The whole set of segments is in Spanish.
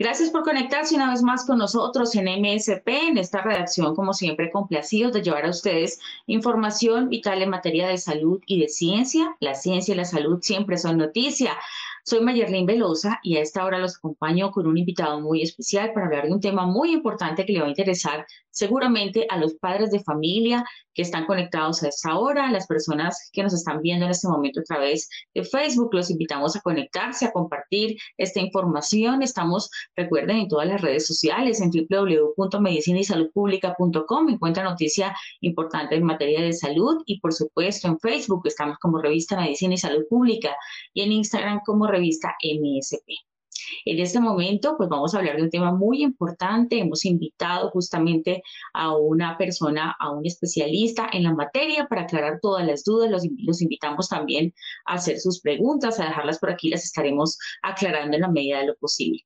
Gracias por conectarse una vez más con nosotros en MSP, en esta redacción, como siempre, complacidos de llevar a ustedes información vital en materia de salud y de ciencia. La ciencia y la salud siempre son noticia. Soy Mayerlin Velosa y a esta hora los acompaño con un invitado muy especial para hablar de un tema muy importante que le va a interesar seguramente a los padres de familia que están conectados a esta hora, a las personas que nos están viendo en este momento a través de Facebook. Los invitamos a conectarse, a compartir esta información. Estamos, recuerden, en todas las redes sociales, en www.medicinaysaludpublica.com. Encuentra noticia importante en materia de salud y, por supuesto, en Facebook estamos como revista Medicina y Salud Pública y en Instagram como revista MSP. En este momento, pues vamos a hablar de un tema muy importante. Hemos invitado justamente a una persona, a un especialista en la materia para aclarar todas las dudas. Los, los invitamos también a hacer sus preguntas, a dejarlas por aquí, las estaremos aclarando en la medida de lo posible.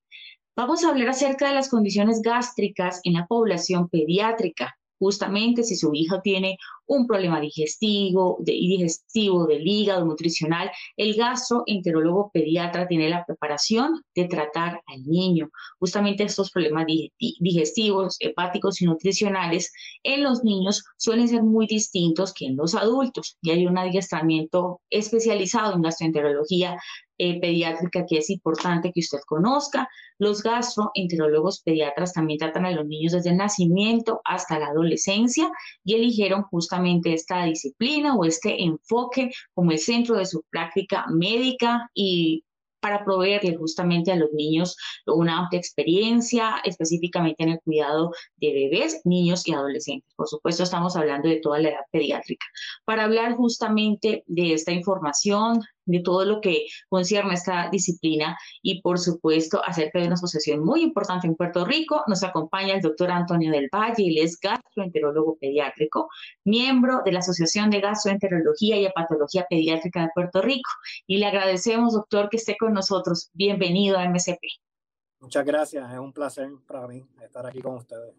Vamos a hablar acerca de las condiciones gástricas en la población pediátrica justamente si su hija tiene un problema digestivo, de, digestivo del hígado, nutricional, el gastroenterólogo pediatra tiene la preparación de tratar al niño. Justamente estos problemas digestivos, hepáticos y nutricionales en los niños suelen ser muy distintos que en los adultos y hay un adiestramiento especializado en gastroenterología eh, pediátrica que es importante que usted conozca. Los gastroenterólogos pediatras también tratan a los niños desde el nacimiento hasta la adolescencia y eligieron justamente esta disciplina o este enfoque como el centro de su práctica médica y para proveerle justamente a los niños una amplia experiencia, específicamente en el cuidado de bebés, niños y adolescentes. Por supuesto, estamos hablando de toda la edad pediátrica. Para hablar justamente de esta información, de todo lo que concierne a esta disciplina y por supuesto acerca de una asociación muy importante en Puerto Rico. Nos acompaña el doctor Antonio del Valle, él es gastroenterólogo pediátrico, miembro de la Asociación de Gastroenterología y Hepatología Pediátrica de Puerto Rico. Y le agradecemos, doctor, que esté con nosotros. Bienvenido a MSP. Muchas gracias, es un placer para mí estar aquí con ustedes.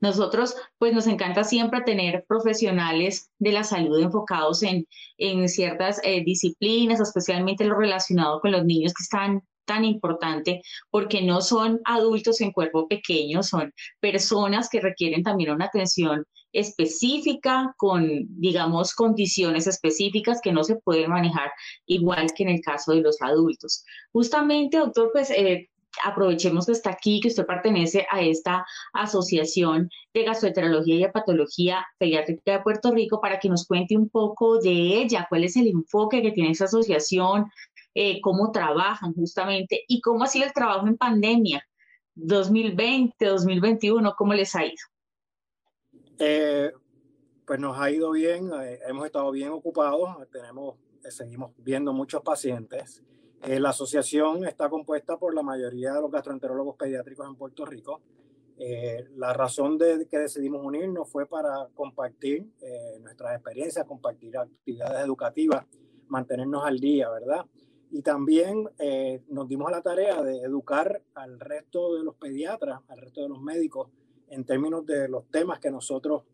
Nosotros, pues nos encanta siempre tener profesionales de la salud enfocados en, en ciertas eh, disciplinas, especialmente lo relacionado con los niños que están tan importante porque no son adultos en cuerpo pequeño, son personas que requieren también una atención específica con, digamos, condiciones específicas que no se pueden manejar igual que en el caso de los adultos. Justamente, doctor, pues eh, aprovechemos que está aquí, que usted pertenece a esta asociación de gastroenterología y hepatología pediátrica de Puerto Rico para que nos cuente un poco de ella, cuál es el enfoque que tiene esa asociación, eh, cómo trabajan justamente y cómo ha sido el trabajo en pandemia 2020, 2021, cómo les ha ido. Eh, pues nos ha ido bien, eh, hemos estado bien ocupados, tenemos, seguimos viendo muchos pacientes. Eh, la asociación está compuesta por la mayoría de los gastroenterólogos pediátricos en Puerto Rico. Eh, la razón de que decidimos unirnos fue para compartir eh, nuestras experiencias, compartir actividades educativas, mantenernos al día, ¿verdad? Y también nos dimos a la tarea de educar al resto de los pediatras, al resto de los médicos, en términos de los temas que nosotros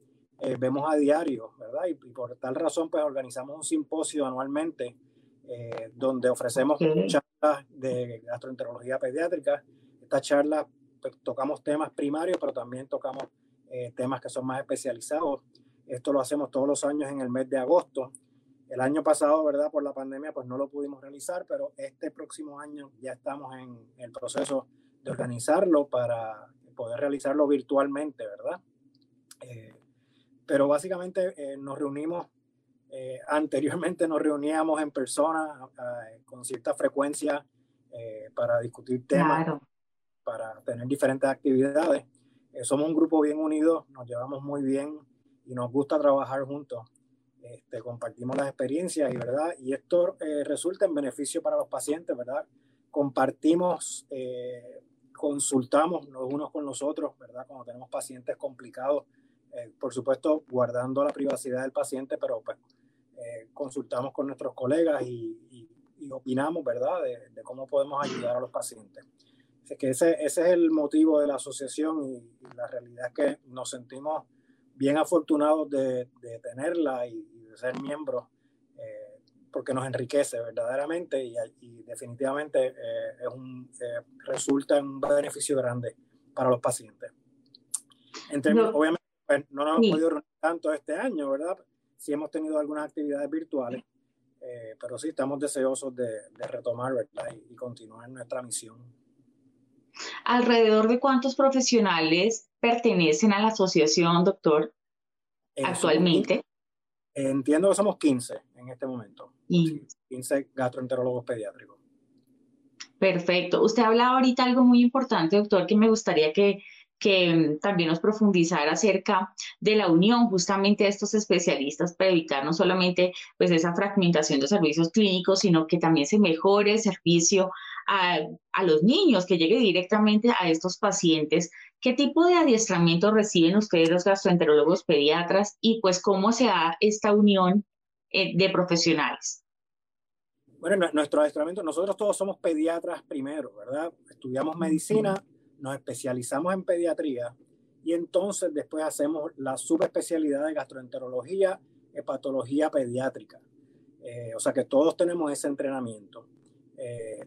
vemos a diario, ¿verdad? Y, y, por tal razón, pues organizamos un simposio anualmente eh, donde ofrecemos charlas de gastroenterología pediátrica. Estas charlas pues, tocamos temas primarios, pero también tocamos eh, temas que son más especializados. Esto lo hacemos todos los años en el mes de agosto. El año pasado, ¿verdad? Por la pandemia, pues no lo pudimos realizar, pero este próximo año ya estamos en el proceso de organizarlo para poder realizarlo virtualmente, ¿verdad? Eh, pero básicamente nos reunimos eh, anteriormente nos reuníamos en persona eh, con cierta frecuencia eh, para discutir temas, para tener diferentes actividades. somos un grupo bien unido, nos llevamos muy bien y nos gusta trabajar juntos. Este, compartimos las experiencias y, ¿verdad? y esto resulta en beneficio para los pacientes, ¿verdad? Compartimos, consultamos los unos con los otros, ¿verdad? Cuando tenemos pacientes complicados por supuesto, guardando la privacidad del paciente, pero pues, consultamos con nuestros colegas y, opinamos, ¿verdad?, de, cómo podemos ayudar a los pacientes. Así que ese, ese es el motivo de la asociación y, la realidad es que nos sentimos bien afortunados de, de tenerla y, de ser miembros porque nos enriquece verdaderamente y, definitivamente eh, es un, eh, resulta en un beneficio grande para los pacientes. Obviamente, pues, no nos hemos podido reunir tanto este año, ¿verdad? Sí hemos tenido algunas actividades virtuales, eh, pero sí estamos deseosos de, retomar, ¿verdad? Y, continuar nuestra misión. ¿Alrededor de cuántos profesionales pertenecen a la asociación, doctor, actualmente? Entiendo que somos 15 en este momento. 15 gastroenterólogos pediátricos. Perfecto. Usted hablaba ahorita algo muy importante, doctor, que me gustaría que, que también nos profundizara acerca de la unión justamente de estos especialistas para evitar no solamente pues esa fragmentación de servicios clínicos, sino que también se mejore el servicio a, a los niños, que llegue directamente a estos pacientes ¿Qué tipo de adiestramiento reciben ustedes los gastroenterólogos pediatras y pues cómo se da esta unión eh, de profesionales? Bueno, nuestro adiestramiento, nosotros todos somos pediatras primero, ¿verdad? Estudiamos medicina, nos especializamos en pediatría y entonces después hacemos la subespecialidad de gastroenterología, hepatología pediátrica. Eh, o sea que todos tenemos ese entrenamiento. Eh,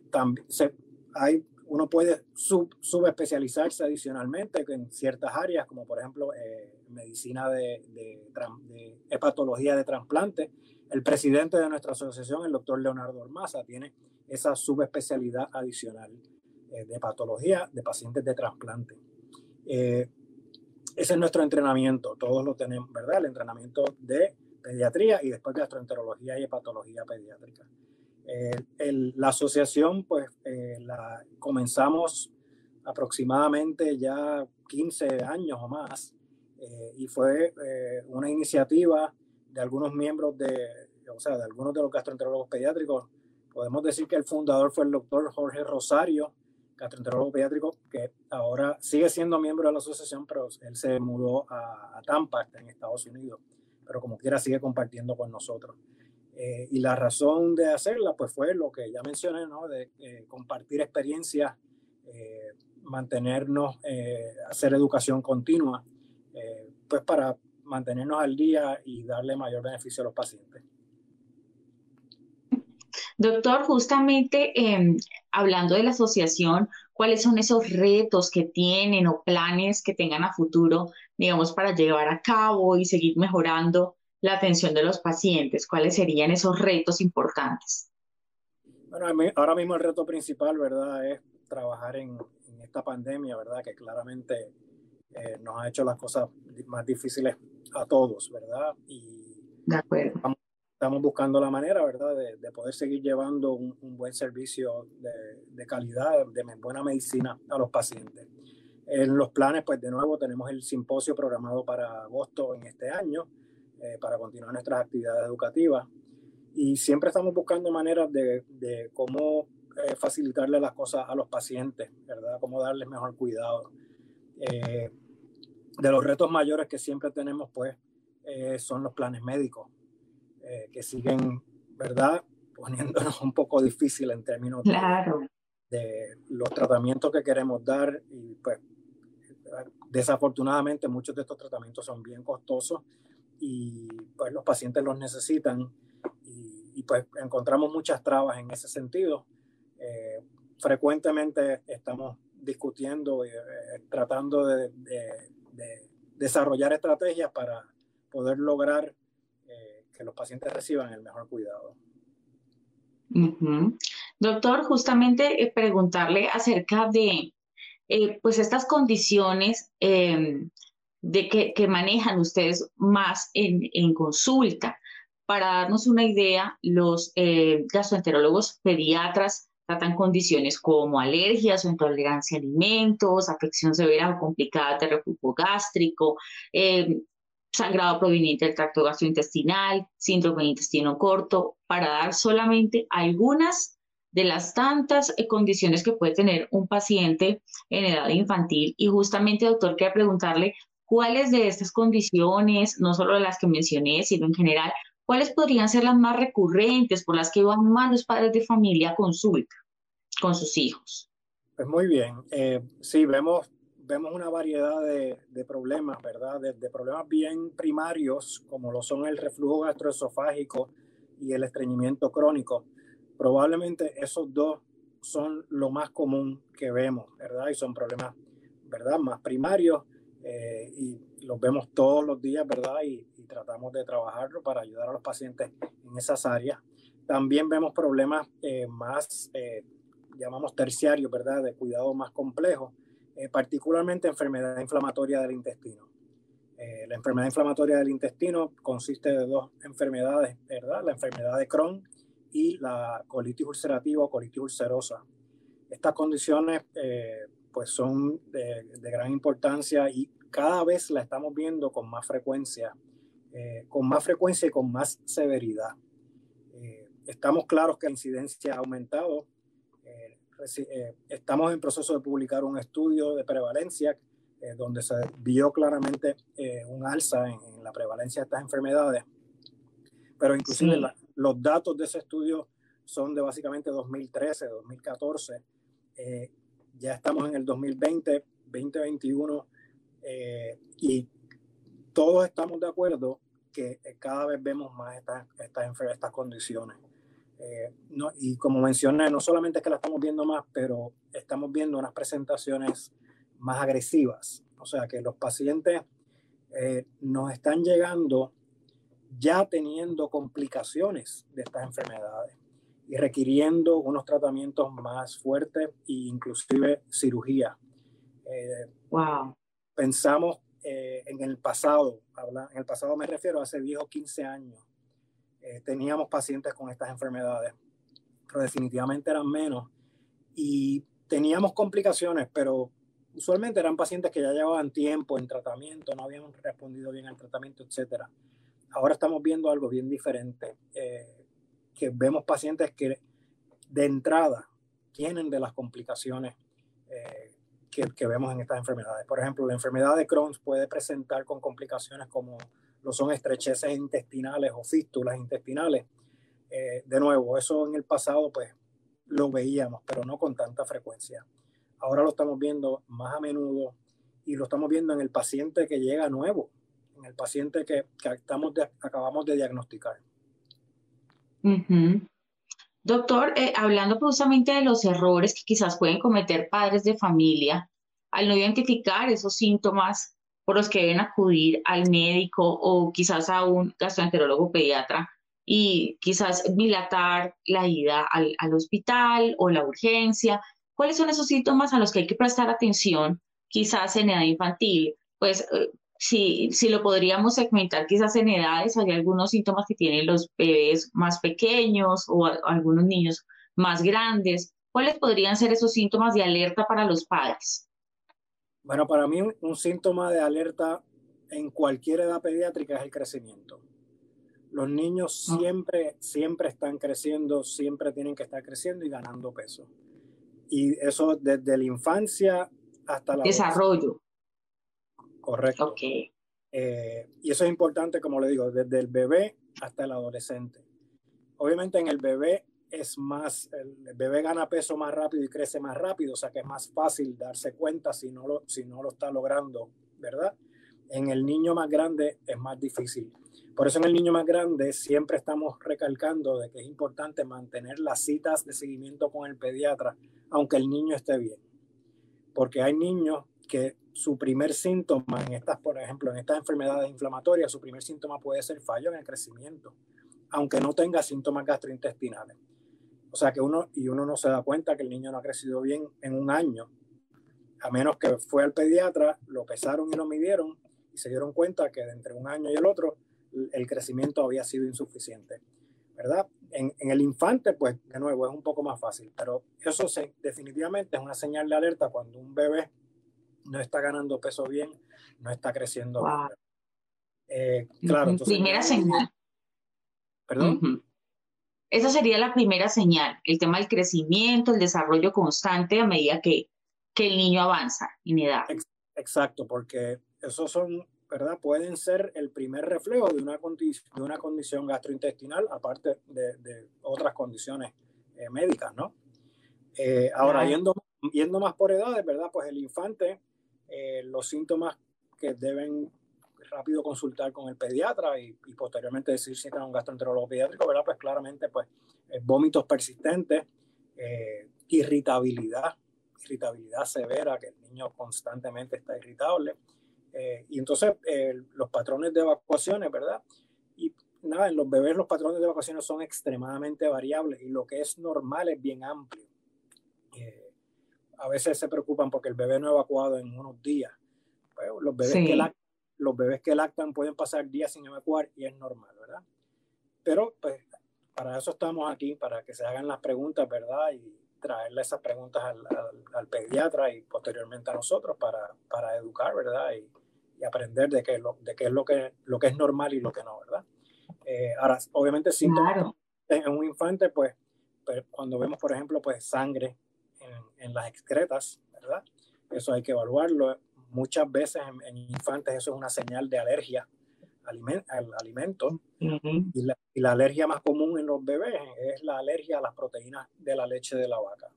hay uno puede subespecializarse adicionalmente en ciertas áreas, como por ejemplo eh, medicina de, hepatología de trasplante. El presidente de nuestra asociación, el doctor Leonardo Ormaza, tiene esa subespecialidad adicional de hepatología de pacientes de trasplante. Eh, ese es nuestro entrenamiento, todos lo tenemos, ¿verdad? El entrenamiento de pediatría y después gastroenterología y hepatología pediátrica. Eh, la asociación, pues, eh, la comenzamos aproximadamente ya 15 años o más eh, y fue una iniciativa de algunos miembros de, o sea, de algunos de los gastroenterólogos pediátricos. Podemos decir que el fundador fue el doctor Jorge Rosario, gastroenterólogo pediátrico, que ahora sigue siendo miembro de la asociación, pero él se mudó a, a Tampa, en Estados Unidos, pero como quiera sigue compartiendo con nosotros. Eh, y la razón de hacerla, pues fue lo que ya mencioné, ¿no? De eh, compartir experiencias, eh, mantenernos, hacer educación continua, pues para mantenernos al día y darle mayor beneficio a los pacientes. Doctor, justamente em, hablando de la asociación, ¿cuáles son esos retos que tienen o planes que tengan a futuro, digamos, para llevar a cabo y seguir mejorando la atención de los pacientes? ¿Cuáles serían esos retos importantes? Bueno, ahora mismo el reto principal, ¿verdad?, es trabajar en, esta pandemia, ¿verdad?, que claramente eh, nos ha hecho las cosas más difíciles a todos, ¿verdad? Y de acuerdo. Estamos, buscando la manera, ¿verdad?, de, poder seguir llevando un, buen servicio de, calidad, de buena medicina a los pacientes. En los planes, pues de nuevo tenemos el simposio programado para agosto en este año, eh, para continuar nuestras actividades educativas. Y siempre estamos buscando maneras de, cómo eh, facilitarle las cosas a los pacientes, ¿verdad? Cómo darles mejor cuidado. Eh, de los retos mayores que siempre tenemos, pues, son los planes médicos, que siguen, ¿verdad? Poniéndonos un poco difícil en términos claro. de, los tratamientos que queremos dar. Y pues, desafortunadamente, muchos de estos tratamientos son bien costosos y pues los pacientes los necesitan y, pues encontramos muchas trabas en ese sentido. Eh, frecuentemente estamos discutiendo y eh, tratando de, desarrollar estrategias para poder lograr eh, que los pacientes reciban el mejor cuidado. Doctor, justamente preguntarle acerca de pues estas condiciones em, de que, manejan ustedes más en, consulta. Para darnos una idea, los eh, gastroenterólogos pediatras tratan condiciones como alergias o intolerancia a alimentos, afección severa o complicada de reflujo gástrico, eh, sangrado proveniente del tracto gastrointestinal, síndrome de intestino corto, para dar solamente algunas de las tantas eh, condiciones que puede tener un paciente en edad infantil. Y justamente, doctor, quería preguntarle ¿cuáles de estas condiciones, no solo las que mencioné, sino en general, cuáles podrían ser las más recurrentes por las que van más los padres de familia a consulta con sus hijos? Pues muy bien, eh, sí, vemos, vemos una variedad de, problemas, ¿verdad? De, de, problemas bien primarios, como lo son el reflujo gastroesofágico y el estreñimiento crónico. Probablemente esos dos son lo más común que vemos, ¿verdad? Y son problemas, ¿verdad? Más primarios eh, y los vemos todos los días, ¿verdad? Y, tratamos de trabajarlo para ayudar a los pacientes en esas áreas. También vemos problemas eh, más, eh, llamamos terciarios, ¿verdad? De cuidado más complejo, particularmente enfermedad inflamatoria del intestino. la enfermedad inflamatoria del intestino consiste de dos enfermedades, ¿verdad? La enfermedad de Crohn y la colitis ulcerativa o colitis ulcerosa. Estas condiciones pues son de, gran importancia y cada vez la estamos viendo con más frecuencia, eh, con más frecuencia y con más severidad. Eh, estamos claros que la incidencia ha aumentado. Eh, estamos en proceso de publicar un estudio de prevalencia donde se vio claramente un alza en, la prevalencia de estas enfermedades. Pero inclusive los datos de ese estudio son de básicamente 2013, 2014 ya estamos en el 2020, 2021 eh, y todos estamos de acuerdo que eh, cada vez vemos más estas, estas, estas condiciones. Eh, no, y como mencioné, no solamente es que la estamos viendo más, pero estamos viendo unas presentaciones más agresivas. O sea, que los pacientes nos están llegando ya teniendo complicaciones de estas enfermedades y requiriendo unos tratamientos más fuertes e inclusive cirugía. Eh, wow. Pensamos eh, en el pasado, habla, en el pasado me refiero a hace 10 o 15 años, eh, teníamos pacientes con estas enfermedades, pero definitivamente eran menos y teníamos complicaciones, pero usualmente eran pacientes que ya llevaban tiempo en tratamiento, no habían respondido bien al tratamiento, etc. Ahora estamos viendo algo bien diferente que vemos pacientes que de entrada tienen de las complicaciones eh, que, vemos en estas enfermedades. Por ejemplo, la enfermedad de Crohn puede presentar con complicaciones como lo son estrecheces intestinales o fístulas intestinales. Eh, de nuevo, eso en el pasado pues lo veíamos, pero no con tanta frecuencia. Ahora lo estamos viendo más a menudo y lo estamos viendo en el paciente que llega nuevo, en el paciente que, que estamos acabamos de diagnosticar. Doctor, eh, hablando precisamente de los errores que quizás pueden cometer padres de familia al no identificar esos síntomas por los que deben acudir al médico o quizás a un gastroenterólogo pediatra y quizás dilatar la ida al, al hospital o la urgencia. ¿Cuáles son esos síntomas a los que hay que prestar atención quizás en edad infantil? Pues eh, si, si lo podríamos segmentar quizás en edades, hay algunos síntomas que tienen los bebés más pequeños o algunos niños más grandes. ¿Cuáles podrían ser esos síntomas de alerta para los padres? Bueno, para mí un, síntoma de alerta en cualquier edad pediátrica es el crecimiento. Los niños ah. siempre, siempre están creciendo, siempre tienen que estar creciendo y ganando peso. Y eso desde la infancia hasta la... Desarrollo. Correcto. Eh, y eso es importante, como le digo, desde el bebé hasta el adolescente. Obviamente en el bebé es más, el bebé gana peso más rápido y crece más rápido, o sea que es más fácil darse cuenta si no lo, si no lo está logrando, ¿verdad? En el niño más grande es más difícil. Por eso en el niño más grande siempre estamos recalcando de que es importante mantener las citas de seguimiento con el pediatra, aunque el niño esté bien. Porque hay niños que su primer síntoma en estas, por ejemplo, en estas enfermedades inflamatorias, su primer síntoma puede ser fallo en el crecimiento, aunque no tenga síntomas gastrointestinales. O sea que uno, y uno no se da cuenta que el niño no ha crecido bien en un año, a menos que fue al pediatra, lo pesaron y lo midieron y se dieron cuenta que entre un año y el otro el crecimiento había sido insuficiente. ¿Verdad? En, en el infante, pues de nuevo es un poco más fácil, pero eso se, definitivamente es una señal de alerta cuando un bebé no está ganando peso bien, no está creciendo bien. Eh, claro, entonces, primera señal. ¿Perdón? Esa sería la primera señal, el tema del crecimiento, el desarrollo constante a medida que, que el niño avanza en edad. Exacto, porque esos son, ¿verdad? Pueden ser el primer reflejo de una, de una condición gastrointestinal, aparte de, otras condiciones eh, médicas, ¿no? Eh, ahora, yendo, yendo más por edades, ¿verdad? Pues el infante, eh, los síntomas que deben rápido consultar con el pediatra y, posteriormente decir si tiene un gastroenterólogo pediátrico, ¿verdad? Pues claramente, pues, vómitos persistentes, irritabilidad, irritabilidad severa, que el niño constantemente está irritable. Eh, y entonces eh, los patrones de evacuaciones, ¿verdad? Y nada, en los bebés los patrones de evacuaciones son extremadamente variables y lo que es normal es bien amplio. Eh, a veces se preocupan porque el bebé no ha evacuado en unos días. Pues, los, bebés que lactan, los bebés que lactan pueden pasar días sin evacuar y es normal, ¿verdad? Pero pues para eso estamos aquí, para que se hagan las preguntas, ¿verdad? Y, traerle esas preguntas al, al, pediatra y posteriormente a nosotros para, para educar, ¿verdad? Y, y, aprender de qué, lo, de qué es lo que, lo que es normal y lo que no, ¿verdad? Eh, ahora, obviamente, síntomas en un infante, pues, pues, cuando vemos, por ejemplo, pues sangre en, en, las excretas, ¿verdad? Eso hay que evaluarlo. Muchas veces en, en infantes eso es una señal de alergia al alimento. y, la, y, la, alergia más común en los bebés es la alergia a las proteínas de la leche de la vaca.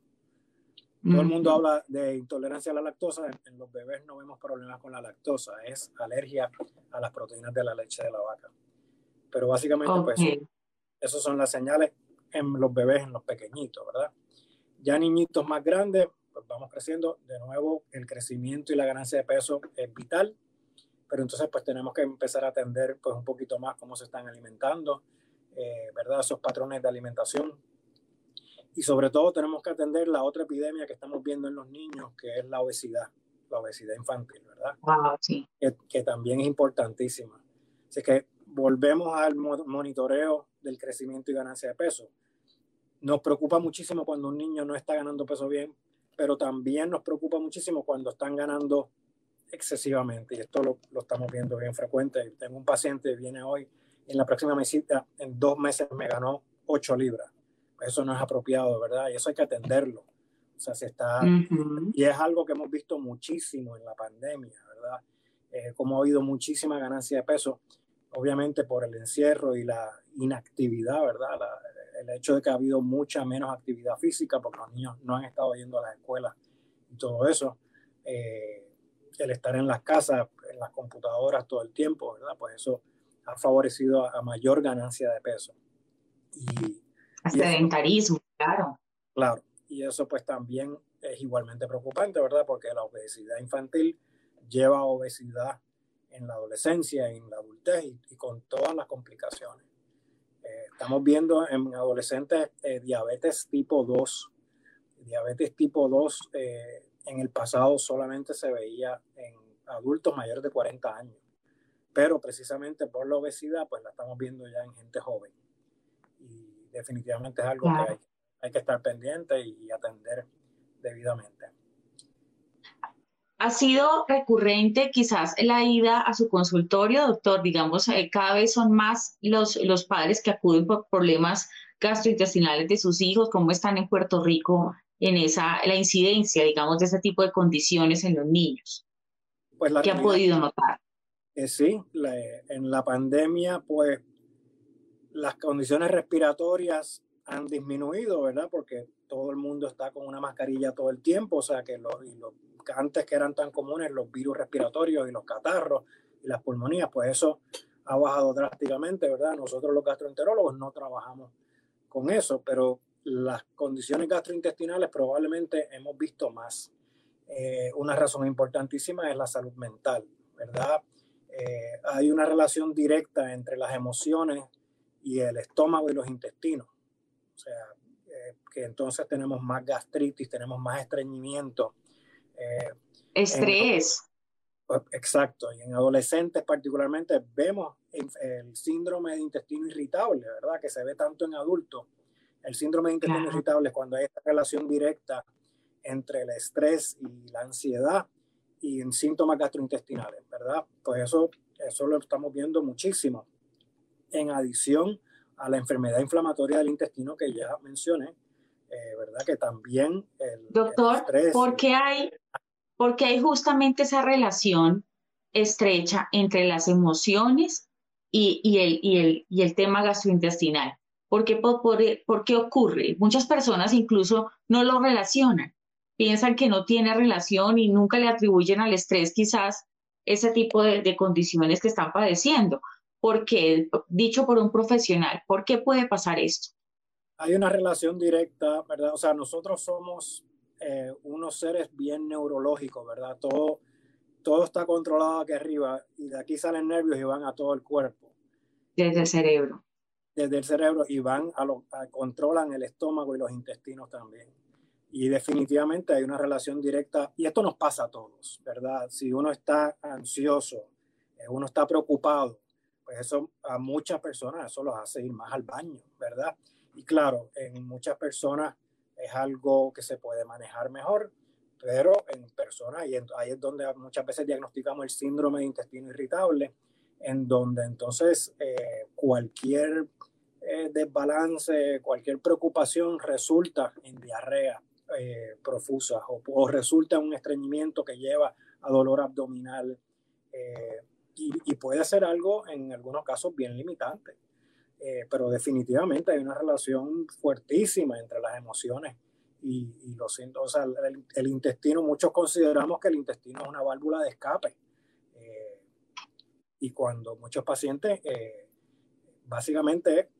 Todo el mundo habla de intolerancia a la lactosa, en, los bebés no vemos problemas con la lactosa, es alergia a las proteínas de la leche de la vaca. Pero básicamente, pues, esas son las señales en los bebés, en los pequeñitos, ¿verdad? Ya niñitos más grandes, pues vamos creciendo, de nuevo el crecimiento y la ganancia de peso es vital, pero entonces pues tenemos que empezar a atender pues un poquito más cómo se están alimentando, eh, ¿verdad? Esos patrones de alimentación. Y sobre todo tenemos que atender la otra epidemia que estamos viendo en los niños, que es la obesidad, la obesidad infantil, ¿verdad? Wow, sí. que, que, también es importantísima. Así que volvemos al monitoreo del crecimiento y ganancia de peso. Nos preocupa muchísimo cuando un niño no está ganando peso bien, pero también nos preocupa muchísimo cuando están ganando excesivamente y esto lo, lo, estamos viendo bien frecuente. Tengo un paciente que viene hoy, en la próxima visita, en dos meses me ganó 8 libras. Eso no es apropiado, ¿verdad? Y eso hay que atenderlo. O sea, se está... Y es algo que hemos visto muchísimo en la pandemia, ¿verdad? Eh, como ha habido muchísima ganancia de peso, obviamente por el encierro y la inactividad, ¿verdad? El hecho de que ha habido mucha menos actividad física porque los niños no han estado yendo a las escuelas y todo eso. Eh, el estar en las casas, en las computadoras todo el tiempo, ¿verdad? Pues eso ha favorecido a, mayor ganancia de peso. Y, sedentarismo, claro. Claro, y eso pues también es igualmente preocupante, ¿verdad? Porque la obesidad infantil lleva a obesidad en la adolescencia, en la adultez y, con todas las complicaciones. Estamos viendo en adolescentes eh, diabetes tipo 2. Diabetes tipo 2 eh, en el pasado solamente se veía en adultos mayores de 40 años, pero precisamente por la obesidad, pues la estamos viendo ya en gente joven. Y definitivamente es algo que hay, que estar pendiente y atender debidamente. ¿Ha sido recurrente quizás la ida a su consultorio, doctor? Digamos, eh, cada vez son más los, los padres que acuden por problemas gastrointestinales de sus hijos. ¿Cómo están en Puerto Rico en esa, la incidencia, digamos, de ese tipo de condiciones en los niños? Pues ¿Qué ha podido notar? Eh, sí, en la pandemia, pues las condiciones respiratorias han disminuido, ¿verdad? Porque todo el mundo está con una mascarilla todo el tiempo, o sea que los, antes que eran tan comunes los virus respiratorios y los catarros y las pulmonías, pues eso ha bajado drásticamente, ¿verdad? Nosotros los gastroenterólogos no trabajamos con eso, pero las condiciones gastrointestinales probablemente hemos visto más. Eh, una razón importantísima es la salud mental, ¿verdad? Eh, hay una relación directa entre las emociones y el estómago y los intestinos. O sea, eh, que entonces tenemos más gastritis, tenemos más estreñimiento. Estrés. Pues, exacto, y en adolescentes particularmente vemos el síndrome de intestino irritable, ¿verdad? Que se ve tanto en adultos el síndrome de intestino irritable es cuando hay esta relación directa entre el estrés y la ansiedad y en síntomas gastrointestinales, ¿verdad? Pues eso, eso lo estamos viendo muchísimo. En adición a la enfermedad inflamatoria del intestino que ya mencioné, eh, ¿verdad? Que también el, Doctor, ¿por qué hay, porque hay justamente esa relación estrecha entre las emociones y, el, y, el, y el tema gastrointestinal. ¿Por qué, por, qué ocurre? Muchas personas incluso no lo relacionan, piensan que no tiene relación y nunca le atribuyen al estrés quizás ese tipo de, de condiciones que están padeciendo. ¿Por qué? Dicho por un profesional, ¿por qué puede pasar esto? Hay una relación directa, ¿verdad? O sea, nosotros somos eh, unos seres bien neurológicos, ¿verdad? Todo, todo está controlado aquí arriba y de aquí salen nervios y van a todo el cuerpo. Desde el cerebro. Desde el cerebro y van a lo controlan el estómago y los intestinos también. Y definitivamente hay una relación directa, y esto nos pasa a todos, ¿verdad? Si uno está ansioso, eh, uno está preocupado, pues eso a muchas personas eso los hace ir más al baño, ¿verdad? Y claro, en muchas personas es algo que se puede manejar mejor, pero en personas, y ahí es donde muchas veces diagnosticamos el síndrome de intestino irritable, en donde entonces eh, cualquier eh, desbalance, cualquier preocupación resulta en diarrea eh, profusa o, resulta en un estreñimiento que lleva a dolor abdominal y, y, puede ser algo en algunos casos bien limitante. Eh, pero definitivamente hay una relación fuertísima entre las emociones y, y los síntomas. O sea, el, intestino, muchos consideramos que el intestino es una válvula de escape. Eh, y cuando muchos pacientes eh, básicamente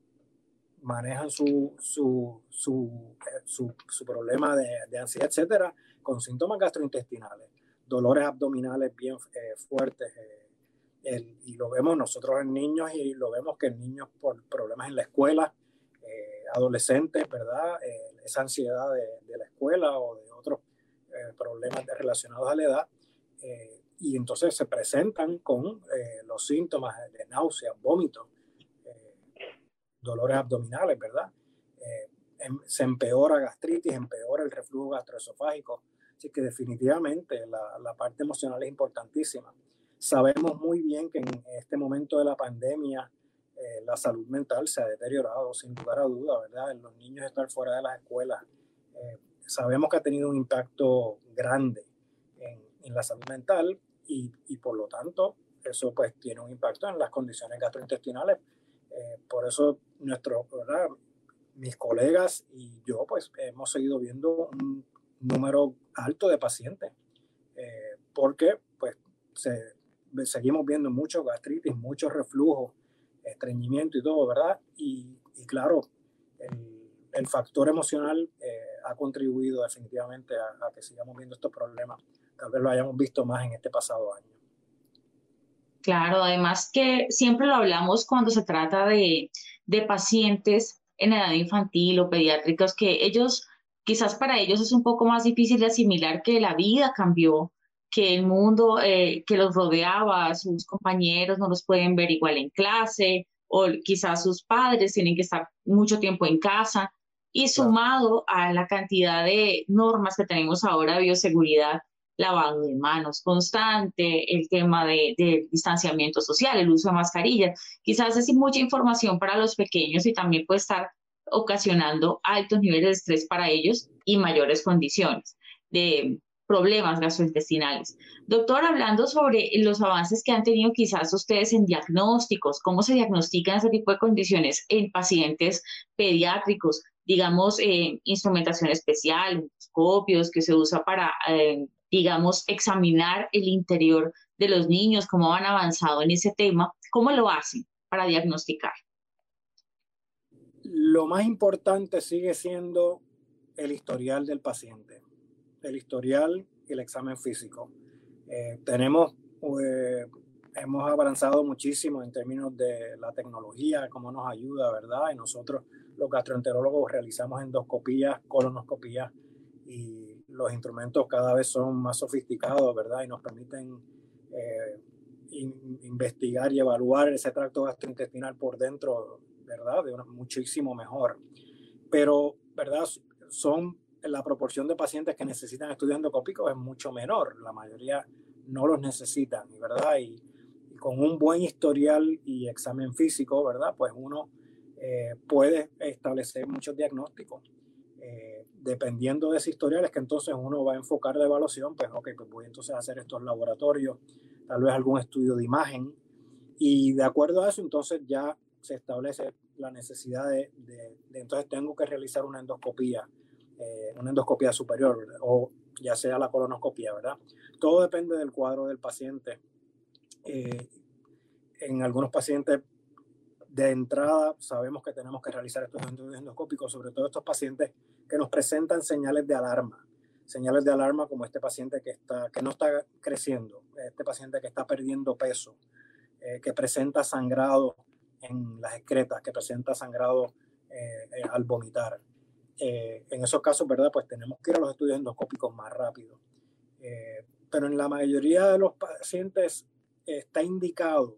manejan su, su, su, su, su problema de, de, ansiedad, etcétera, con síntomas gastrointestinales, dolores abdominales bien fuertes, y lo vemos nosotros en niños y lo vemos que en niños por problemas en la escuela, eh, adolescentes, ¿verdad? Eh, esa ansiedad de, de, la escuela o de otros eh, problemas relacionados a la edad. y entonces se presentan con los síntomas de náusea, vómito, dolores abdominales, ¿verdad? Em, se empeora gastritis, empeora el reflujo gastroesofágico. Así que definitivamente la, la parte emocional es importantísima. Sabemos muy bien que en este momento de la pandemia eh, la salud mental se ha deteriorado sin lugar a duda, ¿verdad? Los niños estar fuera de las escuelas. Eh, sabemos que ha tenido un impacto grande en, en la salud mental y, y, por lo tanto eso pues tiene un impacto en las condiciones gastrointestinales. Eh, por eso nuestro, ¿verdad? mis colegas y yo pues hemos seguido viendo un número alto de pacientes porque pues se seguimos viendo mucho gastritis, mucho reflujo, estreñimiento y todo, ¿verdad? Y, claro, el, factor emocional eh, ha contribuido definitivamente a, que sigamos viendo estos problemas. Tal vez lo hayamos visto más en este pasado año. Claro, además que siempre lo hablamos cuando se trata de, de pacientes en edad infantil o pediátricos, que ellos, quizás para ellos es un poco más difícil de asimilar que la vida cambió, que el mundo eh, que los rodeaba, sus compañeros no los pueden ver igual en clase, o quizás sus padres tienen que estar mucho tiempo en casa, y sumado a la cantidad de normas que tenemos ahora de bioseguridad, lavado de manos constante, el tema de, de, distanciamiento social, el uso de mascarillas. Quizás es mucha información para los pequeños y también puede estar ocasionando altos niveles de estrés para ellos y mayores condiciones de problemas gastrointestinales. Doctor, hablando sobre los avances que han tenido quizás ustedes en diagnósticos, cómo se diagnostican ese tipo de condiciones en pacientes pediátricos, digamos, eh, instrumentación especial, microscopios que se usa para, eh, digamos, examinar el interior de los niños, cómo han avanzado en ese tema, ¿cómo lo hacen para diagnosticar? Lo más importante sigue siendo el historial del paciente el historial y el examen físico. Eh, tenemos, eh, hemos avanzado muchísimo en términos de la tecnología, cómo nos ayuda, ¿verdad? Y nosotros, los gastroenterólogos, realizamos endoscopías, colonoscopías y los instrumentos cada vez son más sofisticados, ¿verdad? Y nos permiten eh, investigar y evaluar ese tracto gastrointestinal por dentro, ¿verdad? De una, muchísimo mejor. Pero, ¿verdad? Son la proporción de pacientes que necesitan estudios endoscópicos es mucho menor. La mayoría no los necesitan, ¿verdad? Y, con un buen historial y examen físico, ¿verdad? Pues uno eh, puede establecer muchos diagnósticos. Eh, dependiendo de ese historial es que entonces uno va a enfocar la evaluación, pues ok, pues voy entonces a hacer estos laboratorios, tal vez algún estudio de imagen, y de acuerdo a eso, entonces ya se establece la necesidad de, entonces tengo que realizar una endoscopía, eh, una endoscopía superior, o ya sea la colonoscopía, ¿verdad? Todo depende del cuadro del paciente. Eh, en algunos pacientes de entrada sabemos que tenemos que realizar estos estudios endoscópicos, sobre todo estos pacientes que nos presentan señales de alarma, señales de alarma como este paciente que, está, que no está creciendo, este paciente que está perdiendo peso, eh, que presenta sangrado en las excretas, que presenta sangrado eh, al vomitar. En esos casos, ¿verdad? Pues tenemos que ir a los estudios endoscópicos más rápido. pero en la mayoría de los pacientes está indicado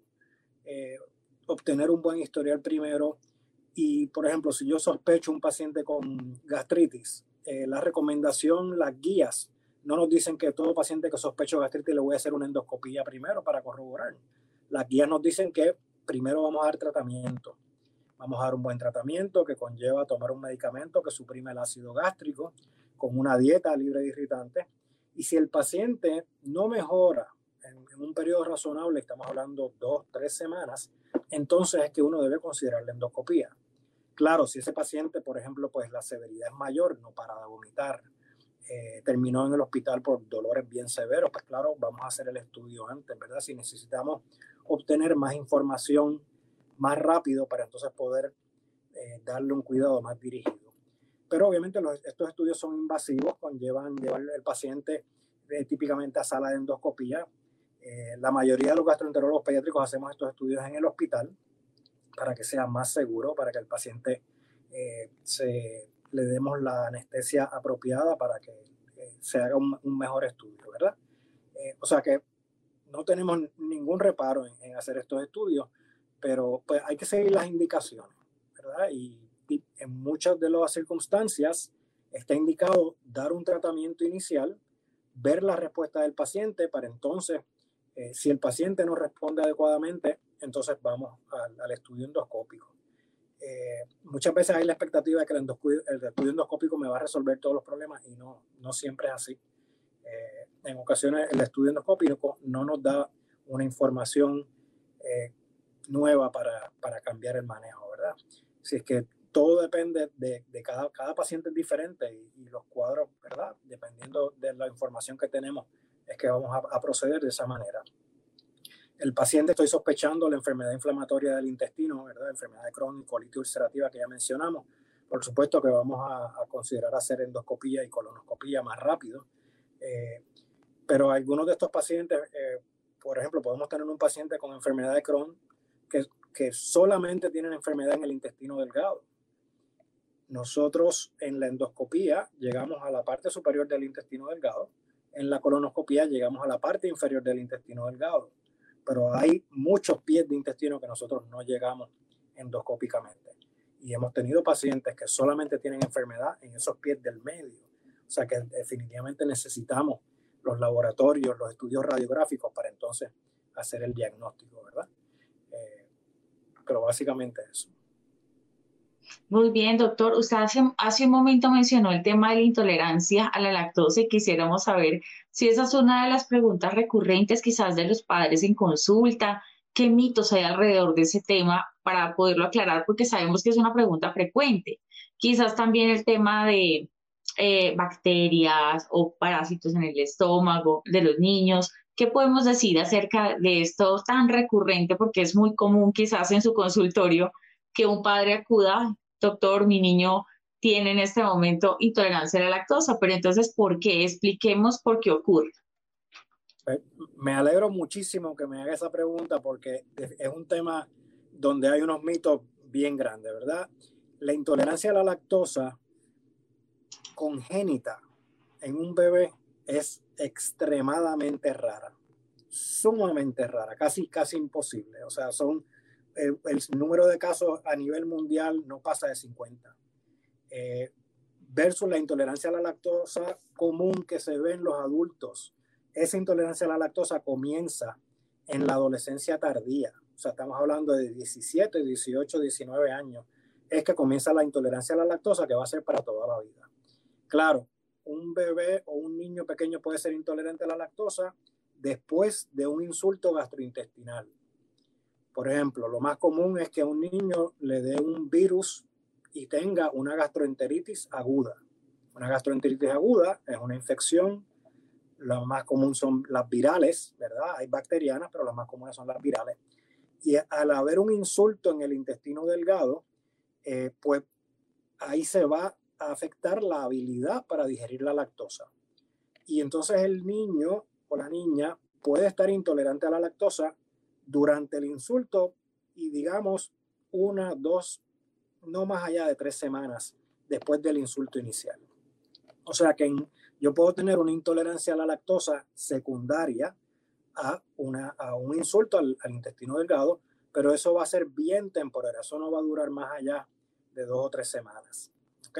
obtener un buen historial primero y, por ejemplo, si yo sospecho un paciente con gastritis, la recomendación, las guías, no nos dicen que todo paciente que sospecho gastritis le voy a hacer una endoscopía primero para corroborar las guías nos dicen que primero vamos a dar tratamiento. Vamos a dar un buen tratamiento que conlleva tomar un medicamento que suprime el ácido gástrico con una dieta libre de irritantes. Y si el paciente no mejora en, un periodo razonable, estamos hablando dos, tres semanas, entonces es que uno debe considerar la endoscopía. Claro, si ese paciente, por ejemplo, pues la severidad es mayor, no para de vomitar, eh, terminó en el hospital por dolores bien severos, pues claro, vamos a hacer el estudio antes, ¿verdad? Si necesitamos obtener más información más rápido para entonces poder eh, darle un cuidado más dirigido. Pero obviamente estos estudios son invasivos, conllevan llevar el paciente eh, típicamente a sala de endoscopía. Eh, la mayoría de los gastroenterólogos pediátricos hacemos estos estudios en el hospital para que sea más seguro, para que el paciente se, le demos la anestesia apropiada para que se haga un, un, mejor estudio, ¿verdad? o sea que no tenemos ningún reparo en, hacer estos estudios, pero pues hay que seguir las indicaciones, ¿verdad? Y, en muchas de las circunstancias está indicado dar un tratamiento inicial, ver la respuesta del paciente para entonces, eh, si el paciente no responde adecuadamente, entonces vamos al, estudio endoscópico. Eh, muchas veces hay la expectativa de que el, el, estudio endoscópico me va a resolver todos los problemas y no, no siempre es así. Eh, en ocasiones el estudio endoscópico no nos da una información eh, nueva para, para, cambiar el manejo, ¿verdad? Si es que todo depende de, de cada, cada paciente es diferente y, los cuadros, ¿verdad? Dependiendo de la información que tenemos, es que vamos a, a proceder de esa manera. El paciente, estoy sospechando la enfermedad inflamatoria del intestino, ¿verdad? Enfermedad de Crohn y colitis ulcerativa que ya mencionamos. Por supuesto que vamos a, a considerar hacer endoscopía y colonoscopía más rápido eh, pero algunos de estos pacientes, eh, por ejemplo, podemos tener un paciente con enfermedad de Crohn que, solamente tiene enfermedad en el intestino delgado. Nosotros en la endoscopía llegamos a la parte superior del intestino delgado, en la colonoscopía llegamos a la parte inferior del intestino delgado, pero hay muchos pies de intestino que nosotros no llegamos endoscópicamente. Y hemos tenido pacientes que solamente tienen enfermedad en esos pies del medio o sea que definitivamente necesitamos los laboratorios, los estudios radiográficos para entonces hacer el diagnóstico, ¿verdad? Pero básicamente eso. Muy bien, doctor. Usted hace, un momento mencionó el tema de la intolerancia a la lactosa y quisiéramos saber si esa es una de las preguntas recurrentes quizás de los padres en consulta, qué mitos hay alrededor de ese tema para poderlo aclarar, porque sabemos que es una pregunta frecuente. Quizás también el tema de eh, bacterias o parásitos en el estómago de los niños. ¿Qué podemos decir acerca de esto tan recurrente? Porque es muy común quizás en su consultorio que un padre acuda, doctor, mi niño tiene en este momento intolerancia a la lactosa, pero entonces, ¿por qué? Expliquemos por qué ocurre. Pues, me alegro muchísimo que me haga esa pregunta porque es un tema donde hay unos mitos bien grandes, ¿verdad? La intolerancia a la lactosa congénita en un bebé es extremadamente rara, sumamente rara, casi, casi imposible. O sea, son el, número de casos a nivel mundial no pasa de 50. Eh, versus la intolerancia a la lactosa común que se ve en los adultos. Esa intolerancia a la lactosa comienza en la adolescencia tardía. O sea, estamos hablando de 17, 18, 19 años. Es que comienza la intolerancia a la lactosa que va a ser para toda la vida. Claro, un bebé o un niño pequeño puede ser intolerante a la lactosa después de un insulto gastrointestinal. Por ejemplo, lo más común es que a un niño le dé un virus y tenga una gastroenteritis aguda. Una gastroenteritis aguda es una infección, lo más común son las virales, ¿verdad? Hay bacterianas, pero las más comunes son las virales. Y al haber un insulto en el intestino delgado, eh, pues ahí se va a afectar la habilidad para digerir la lactosa. Y entonces el niño o la niña puede estar intolerante a la lactosa durante el insulto y digamos una, dos, no más allá de tres semanas después del insulto inicial. O sea que yo puedo tener una intolerancia a la lactosa secundaria a, una, a un insulto al, intestino delgado, pero eso va a ser bien temporal, eso no va a durar más allá de dos o tres semanas. ¿Ok?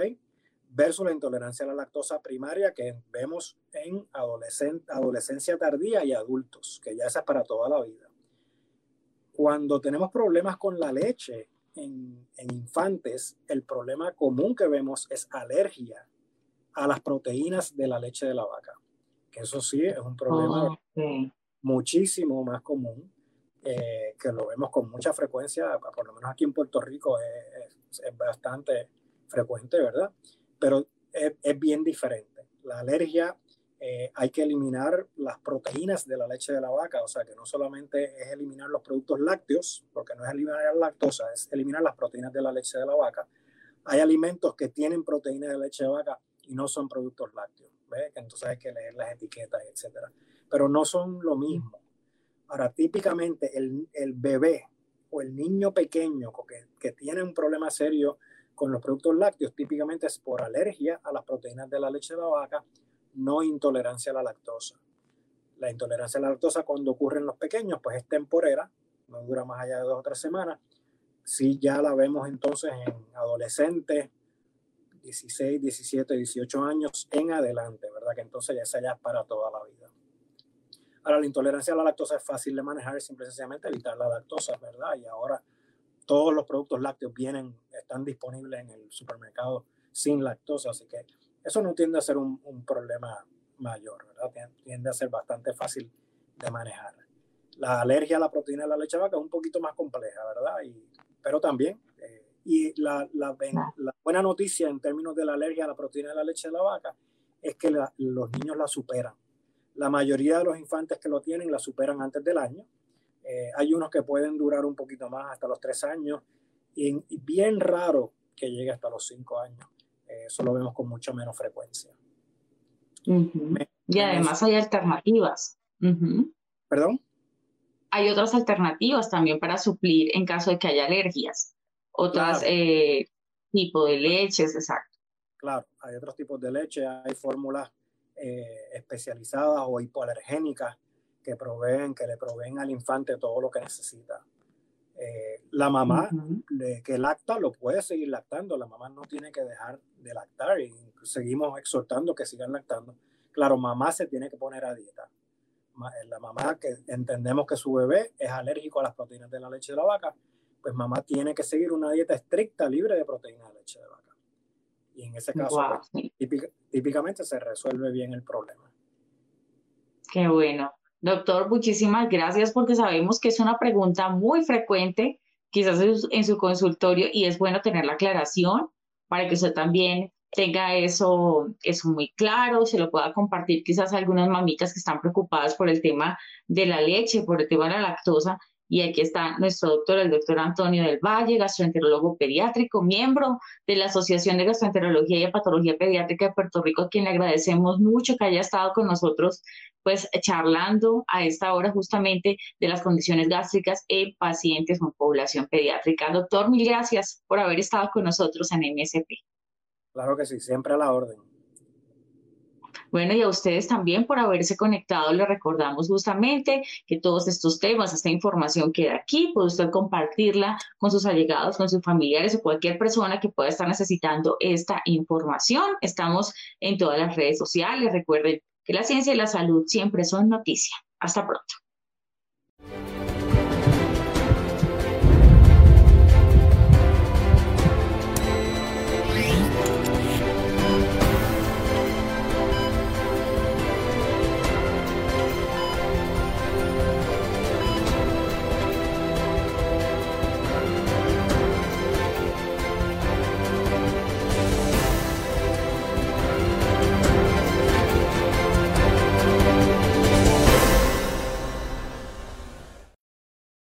Versus la intolerancia a la lactosa primaria que vemos en adolescencia tardía y adultos, que ya esa es para toda la vida. Cuando tenemos problemas con la leche en, infantes, el problema común que vemos es alergia a las proteínas de la leche de la vaca. Que eso sí es un problema muchísimo más común, eh, que lo vemos con mucha frecuencia, por lo menos aquí en Puerto Rico es, bastante frecuente, ¿verdad? Pero es, bien diferente. La alergia eh, hay que eliminar las proteínas de la leche de la vaca, o sea que no solamente es eliminar los productos lácteos, porque no es eliminar la lactosa, es eliminar las proteínas de la leche de la vaca. Hay alimentos que tienen proteínas de leche de vaca y no son productos lácteos. Entonces hay que leer las etiquetas, etcétera. Pero no son lo mismo. Ahora, típicamente el, el bebé o el niño pequeño que, que tiene un problema serio con los productos lácteos, típicamente es por alergia a las proteínas de la leche de la vaca no intolerancia a la lactosa. La intolerancia a la lactosa cuando ocurre en los pequeños, pues es temporera, no dura más allá de dos o tres semanas. Si ya la vemos entonces en adolescentes, 16, 17, 18 años en adelante, ¿verdad? Que entonces ya sea ya para toda la vida. Ahora, la intolerancia a la lactosa es fácil de manejar, simple y sencillamente evitar la lactosa, ¿verdad? Y ahora todos los productos lácteos vienen, están disponibles en el supermercado sin lactosa, así que eso no tiende a ser un, problema mayor, ¿verdad? Tiende a ser bastante fácil de manejar. La alergia a la proteína de la leche de vaca es un poquito más compleja, ¿verdad? Y, pero también, eh, y la, la, buena noticia en términos de la alergia a la proteína de la leche de la vaca es que los niños la superan. La mayoría de los infantes que lo tienen la superan antes del año. Eh, hay unos que pueden durar un poquito más hasta los tres años y, y bien raro que llegue hasta los cinco años. Eh, eso lo vemos con mucha menos frecuencia. y además hay alternativas. ¿Perdón? Hay otras alternativas también para suplir en caso de que haya alergias. Otras eh, tipos de leches, exacto. Claro, hay otros tipos de leche, hay fórmulas eh, especializadas o hipoalergénicas que proveen, que le proveen al infante todo lo que necesita. Eh, la mamá que lacta lo puede seguir lactando, la mamá no tiene que dejar de lactar y seguimos exhortando que sigan lactando. Claro, mamá se tiene que poner a dieta. Eh, la mamá que entendemos que su bebé es alérgico a las proteínas de la leche de la vaca, pues mamá tiene que seguir una dieta estricta libre de proteínas de leche de vaca. Y en ese caso, pues, típicamente se resuelve bien el problema. Qué bueno. Doctor, muchísimas gracias porque sabemos que es una pregunta muy frecuente, quizás en su consultorio, y es bueno tener la aclaración para que usted también tenga eso, eso muy claro, se lo pueda compartir quizás a algunas mamitas que están preocupadas por el tema de la leche, por el tema de la lactosa, y aquí está nuestro doctor, el doctor Antonio del Valle, gastroenterólogo pediátrico, miembro de la Asociación de Gastroenterología y Patología Pediátrica de Puerto Rico, a quien le agradecemos mucho que haya estado con nosotros, pues charlando a esta hora justamente de las condiciones gástricas en pacientes con población pediátrica. Doctor, mil gracias por haber estado con nosotros en MSP. Claro que sí, siempre a la orden. Bueno, y a ustedes también por haberse conectado, les recordamos justamente que todos estos temas, esta información queda aquí, puede usted compartirla con sus allegados, con sus familiares o cualquier persona que pueda estar necesitando esta información. Estamos en todas las redes sociales. Recuerden la ciencia y la salud siempre son noticia. Hasta pronto.